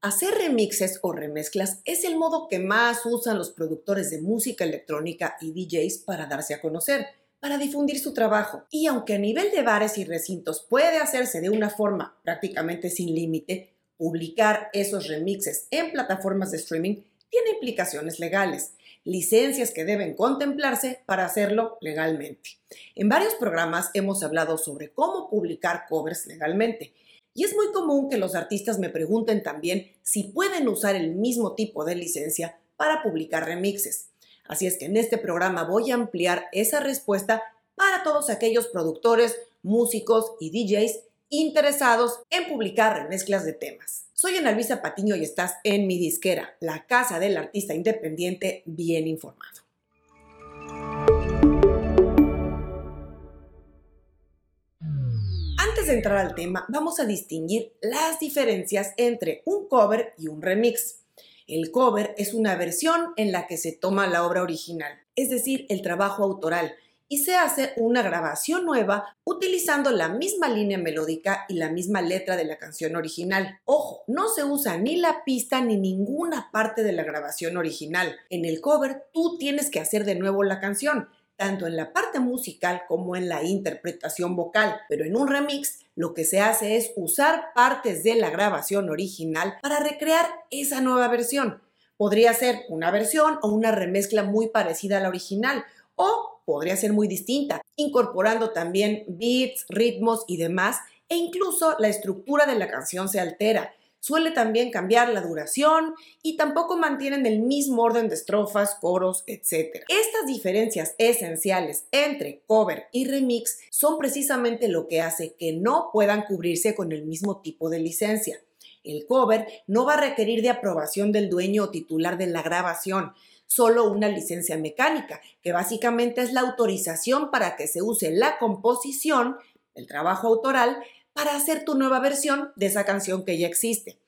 Hacer remixes o remezclas es el modo que más usan los productores de música electrónica y DJs para darse a conocer, para difundir su trabajo. Y aunque a nivel de bares y recintos puede hacerse de una forma prácticamente sin límite, publicar esos remixes en plataformas de streaming tiene implicaciones legales, licencias que deben contemplarse para hacerlo legalmente. En varios programas hemos hablado sobre cómo publicar covers legalmente y es muy común que los artistas me pregunten también si pueden usar el mismo tipo de licencia para publicar remixes. Así es que en este programa voy a ampliar esa respuesta para todos aquellos productores, músicos y DJs interesados en publicar remezclas de temas. Soy Ana Luisa Patiño y estás en mi disquera, la casa del artista independiente bien informado. De entrar al tema, vamos a distinguir las diferencias entre un cover y un remix. El cover es una versión en la que se toma la obra original, es decir, el trabajo autoral, y se hace una grabación nueva utilizando la misma línea melódica y la misma letra de la canción original. Ojo, no se usa ni la pista ni ninguna parte de la grabación original. En el cover tú tienes que hacer de nuevo la canción tanto en la parte musical como en la interpretación vocal, pero en un remix lo que se hace es usar partes de la grabación original para recrear esa nueva versión. Podría ser una versión o una remezcla muy parecida a la original o podría ser muy distinta, incorporando también beats, ritmos y demás, e incluso la estructura de la canción se altera Suele también cambiar la duración y tampoco mantienen el mismo orden de estrofas, coros, etc. Estas diferencias esenciales entre cover y remix son precisamente lo que hace que no puedan cubrirse con el mismo tipo de licencia. El cover no va a requerir de aprobación del dueño o titular de la grabación, solo una licencia mecánica, que básicamente es la autorización para que se use la composición, el trabajo autoral, para hacer tu nueva versión de esa canción que ya existe.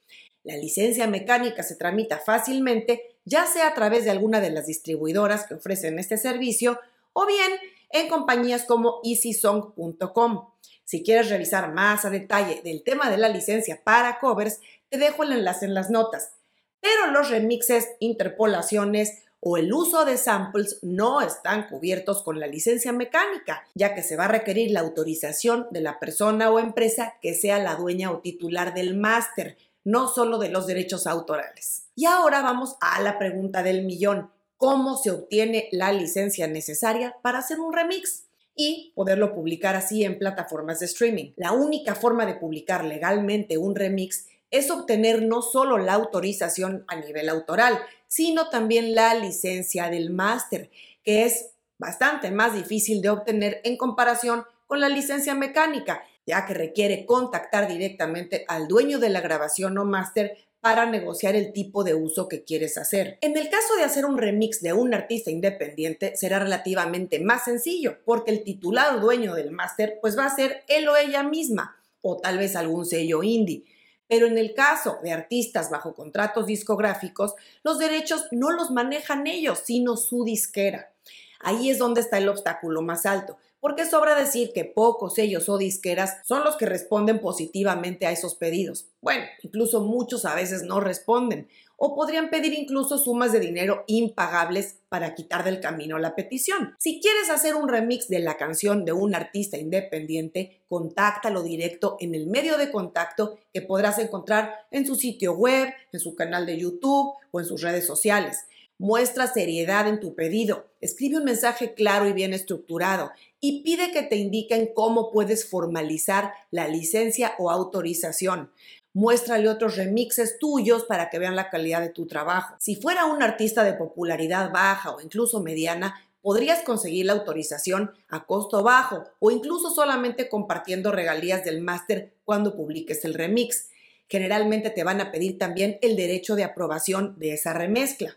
La licencia mecánica se tramita fácilmente, ya sea a través de alguna de las distribuidoras que ofrecen este servicio o bien en compañías como easysong.com. Si quieres revisar más a detalle del tema de la licencia para covers, te dejo el enlace en las notas. Pero los remixes, interpolaciones o el uso de samples no están cubiertos con la licencia mecánica, ya que se va a requerir la autorización de la persona o empresa que sea la dueña o titular del máster, no solo de los derechos autorales. Y ahora vamos a la pregunta del millón. ¿Cómo se obtiene la licencia necesaria para hacer un remix? y poderlo publicar así en plataformas de streaming. La única forma de publicar legalmente un remix es obtener no solo la autorización a nivel autoral, sino también la licencia del máster, que es bastante más difícil de obtener en comparación con la licencia mecánica, ya que requiere contactar directamente al dueño de la grabación o máster para negociar el tipo de uso que quieres hacer. En el caso de hacer un remix de un artista independiente será relativamente más sencillo, porque el titular dueño del máster pues va a ser él o ella misma, o tal vez algún sello indie. Pero en el caso de artistas bajo contratos discográficos, los derechos no los manejan ellos, sino su disquera. Ahí es donde está el obstáculo más alto, porque sobra decir que pocos sellos o disqueras son los que responden positivamente a esos pedidos. Bueno, incluso muchos a veces no responden o podrían pedir incluso sumas de dinero impagables para quitar del camino la petición. Si quieres hacer un remix de la canción de un artista independiente, contáctalo directo en el medio de contacto que podrás encontrar en su sitio web, en su canal de YouTube o en sus redes sociales. Muestra seriedad en tu pedido, escribe un mensaje claro y bien estructurado y pide que te indiquen cómo puedes formalizar la licencia o autorización. Muéstrale otros remixes tuyos para que vean la calidad de tu trabajo. Si fuera un artista de popularidad baja o incluso mediana, podrías conseguir la autorización a costo bajo o incluso solamente compartiendo regalías del máster cuando publiques el remix. Generalmente te van a pedir también el derecho de aprobación de esa remezcla.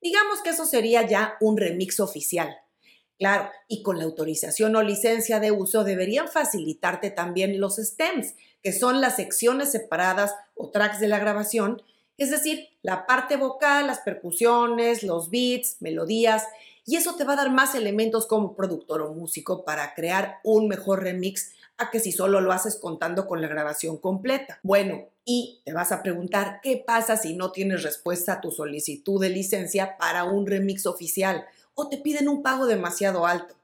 Digamos que eso sería ya un remix oficial. Claro, y con la autorización o licencia de uso deberían facilitarte también los stems, que son las secciones separadas o tracks de la grabación, es decir, la parte vocal, las percusiones, los beats, melodías, y eso te va a dar más elementos como productor o músico para crear un mejor remix a que si solo lo haces contando con la grabación completa. Bueno, y te vas a preguntar, ¿qué pasa si no tienes respuesta a tu solicitud de licencia para un remix oficial o te piden un pago demasiado alto?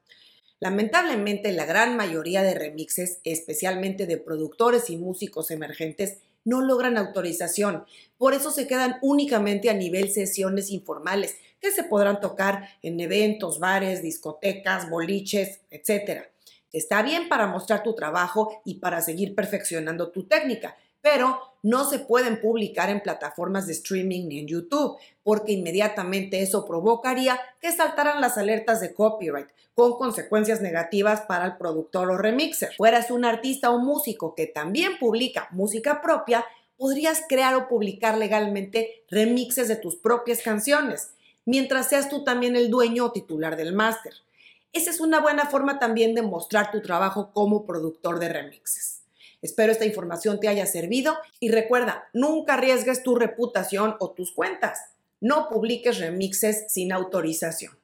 Lamentablemente, la gran mayoría de remixes, especialmente de productores y músicos emergentes, no logran autorización. Por eso se quedan únicamente a nivel sesiones informales, que se podrán tocar en eventos, bares, discotecas, boliches, etc. Está bien para mostrar tu trabajo y para seguir perfeccionando tu técnica, pero no se pueden publicar en plataformas de streaming ni en YouTube, porque inmediatamente eso provocaría que saltaran las alertas de copyright, con consecuencias negativas para el productor o remixer. Fueras un artista o músico que también publica música propia, podrías crear o publicar legalmente remixes de tus propias canciones, mientras seas tú también el dueño o titular del máster. Esa es una buena forma también de mostrar tu trabajo como productor de remixes. Espero esta información te haya servido y recuerda, nunca arriesgues tu reputación o tus cuentas. No publiques remixes sin autorización.